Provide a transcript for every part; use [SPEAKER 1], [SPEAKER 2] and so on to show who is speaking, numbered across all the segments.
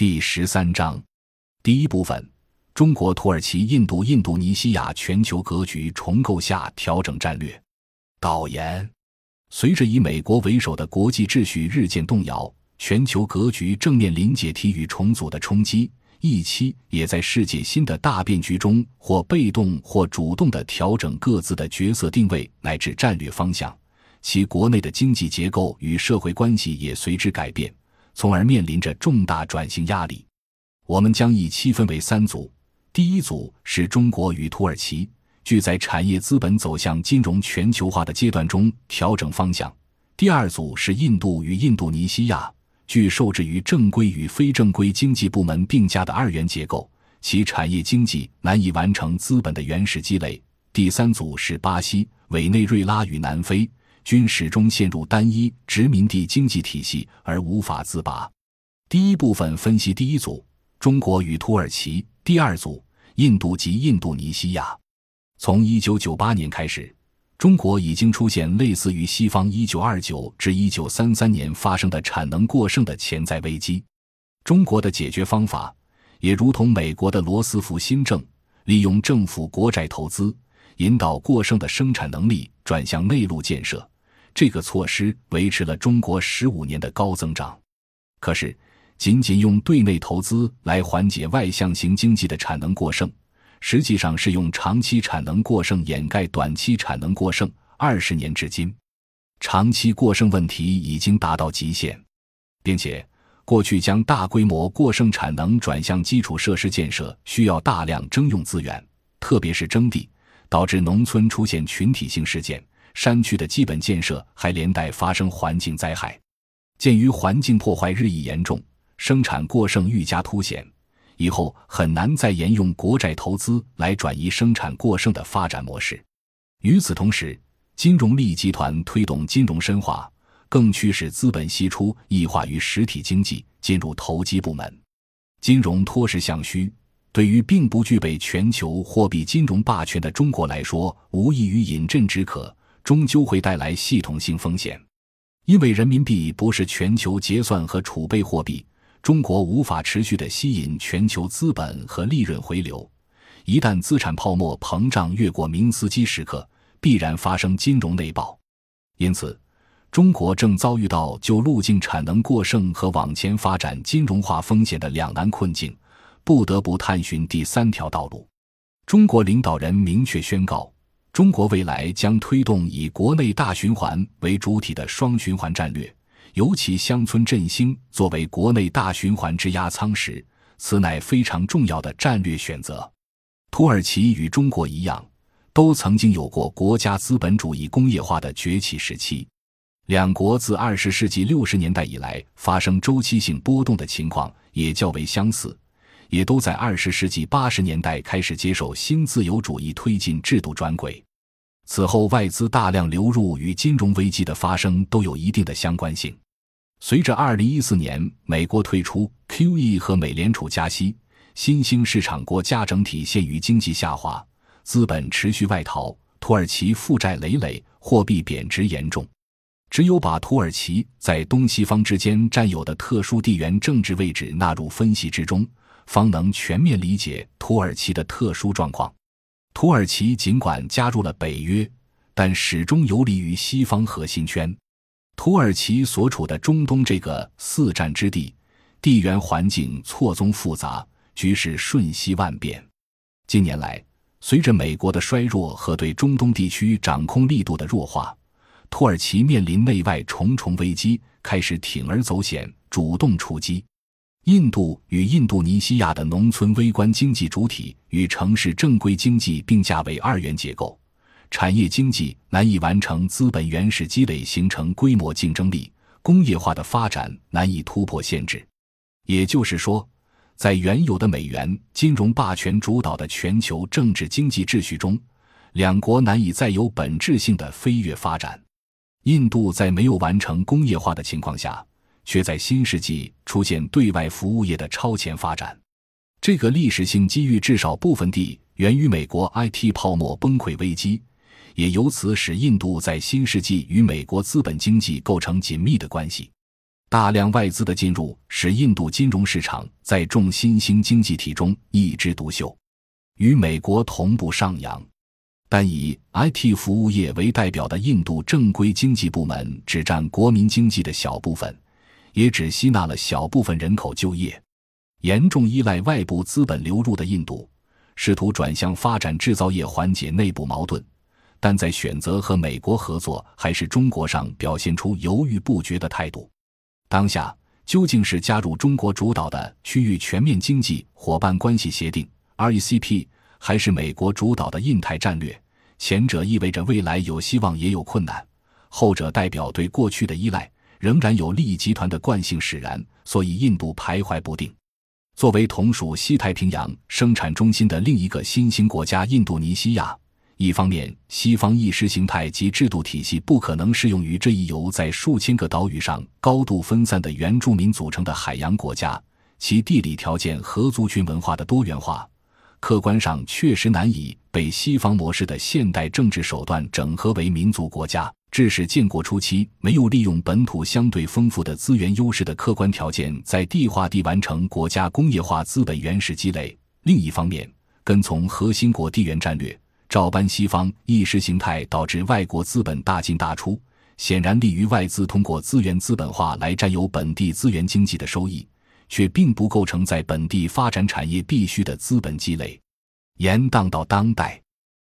[SPEAKER 1] 第十三章，第一部分：中国、土耳其、印度、印度尼西亚全球格局重构下调整战略。导言：随着以美国为首的国际秩序日渐动摇，全球格局正面临解体与重组的冲击。一期也在世界新的大变局中，或被动或主动地调整各自的角色定位乃至战略方向。其国内的经济结构与社会关系也随之改变，从而面临着重大转型压力。我们将一期分为三组：第一组是中国与土耳其，据在产业资本走向金融全球化的阶段中调整方向；第二组是印度与印度尼西亚。据受制于正规与非正规经济部门并驾的二元结构，其产业经济难以完成资本的原始积累。第三组是巴西、委内瑞拉与南非，均始终陷入单一殖民地经济体系而无法自拔。第一部分分析第一组：中国与土耳其；第二组：印度及印度尼西亚。从一九九八年开始。中国已经出现类似于西方1929至1933年发生的产能过剩的潜在危机。中国的解决方法也如同美国的罗斯福新政，利用政府国债投资，引导过剩的生产能力转向内陆建设。这个措施维持了中国十五年的高增长。可是，仅仅用对内投资来缓解外向型经济的产能过剩。实际上是用长期产能过剩掩盖短期产能过剩。二十年至今，长期过剩问题已经达到极限，并且过去将大规模过剩产能转向基础设施建设需要大量征用资源，特别是征地，导致农村出现群体性事件，山区的基本建设还连带发生环境灾害。鉴于环境破坏日益严重，生产过剩愈加凸显。以后很难再沿用国债投资来转移生产过剩的发展模式。与此同时，金融利益集团推动金融深化，更驱使资本析出异化于实体经济，进入投机部门。金融脱实向虚，对于并不具备全球货币金融霸权的中国来说，无异于饮鸩止渴，终究会带来系统性风险。因为人民币不是全球结算和储备货币。中国无法持续的吸引全球资本和利润回流，一旦资产泡沫膨胀越过明斯基时刻，必然发生金融内爆。因此，中国正遭遇到就路径产能过剩和往前发展金融化风险的两难困境，不得不探寻第三条道路。中国领导人明确宣告，中国未来将推动以国内大循环为主体的双循环战略。尤其乡村振兴作为国内大循环之压舱石，此乃非常重要的战略选择。土耳其与中国一样，都曾经有过国家资本主义工业化的崛起时期。两国自二十世纪六十年代以来发生周期性波动的情况也较为相似，也都在二十世纪八十年代开始接受新自由主义推进制度转轨。此后，外资大量流入与金融危机的发生都有一定的相关性。随着二零一四年美国退出 QE 和美联储加息，新兴市场国家整体陷于经济下滑，资本持续外逃，土耳其负债累累，货币贬值严重。只有把土耳其在东西方之间占有的特殊地缘政治位置纳入分析之中，方能全面理解土耳其的特殊状况。土耳其尽管加入了北约，但始终游离于西方核心圈。土耳其所处的中东这个四战之地，地缘环境错综复杂，局势瞬息万变。近年来，随着美国的衰弱和对中东地区掌控力度的弱化，土耳其面临内外重重危机，开始铤而走险，主动出击。印度与印度尼西亚的农村微观经济主体与城市正规经济并驾为二元结构，产业经济难以完成资本原始积累形成规模竞争力，工业化的发展难以突破限制。也就是说，在原有的美元金融霸权主导的全球政治经济秩序中，两国难以再有本质性的飞跃发展。印度在没有完成工业化的情况下。却在新世纪出现对外服务业的超前发展，这个历史性机遇至少部分地源于美国 IT 泡沫崩溃危机，也由此使印度在新世纪与美国资本经济构成紧密的关系。大量外资的进入使印度金融市场在众新兴经济体中一枝独秀，与美国同步上扬。但以 IT 服务业为代表的印度正规经济部门只占国民经济的小部分，也只吸纳了小部分人口就业。严重依赖外部资本流入的印度，试图转向发展制造业，缓解内部矛盾，但在选择和美国合作还是中国上表现出犹豫不决的态度。当下究竟是加入中国主导的区域全面经济伙伴关系协定 （RECP），还是美国主导的印太战略，前者意味着未来有希望也有困难，后者代表对过去的依赖仍然有利益集团的惯性使然，所以印度徘徊不定。作为同属西太平洋生产中心的另一个新兴国家印度尼西亚，一方面西方意识形态及制度体系不可能适用于这一由在数千个岛屿上高度分散的原住民组成的海洋国家，其地理条件和族群文化的多元化。客观上确实难以被西方模式的现代政治手段整合为民族国家，致使建国初期没有利用本土相对丰富的资源优势的客观条件，在地化地完成国家工业化资本原始积累。另一方面，跟从核心国地缘战略，照搬西方意识形态，导致外国资本大进大出，显然利于外资通过资源资本化来占有本地资源经济的收益。却并不构成在本地发展产业必须的资本积累，延宕到当代，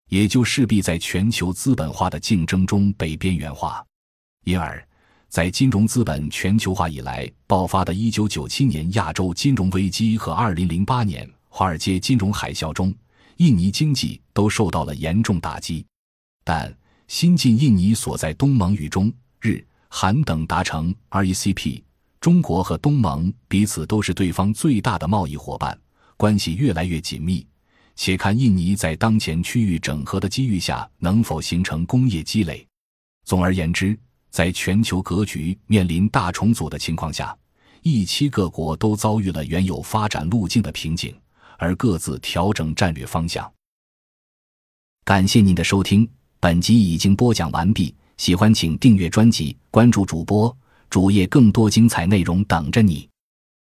[SPEAKER 1] 也就势必在全球资本化的竞争中被边缘化。因而，在金融资本全球化以来爆发的1997年亚洲金融危机和2008年华尔街金融海啸中，印尼经济都受到了严重打击。但新晋印尼所在东盟与中日韩等达成 RECP，。中国和东盟彼此都是对方最大的贸易伙伴，关系越来越紧密。且看印尼在当前区域整合的机遇下能否形成工业积累。总而言之，在全球格局面临大重组的情况下，一期各国都遭遇了原有发展路径的瓶颈，而各自调整战略方向。感谢您的收听，本集已经播讲完毕。喜欢请订阅专辑，关注主播。主页更多精彩内容等着你。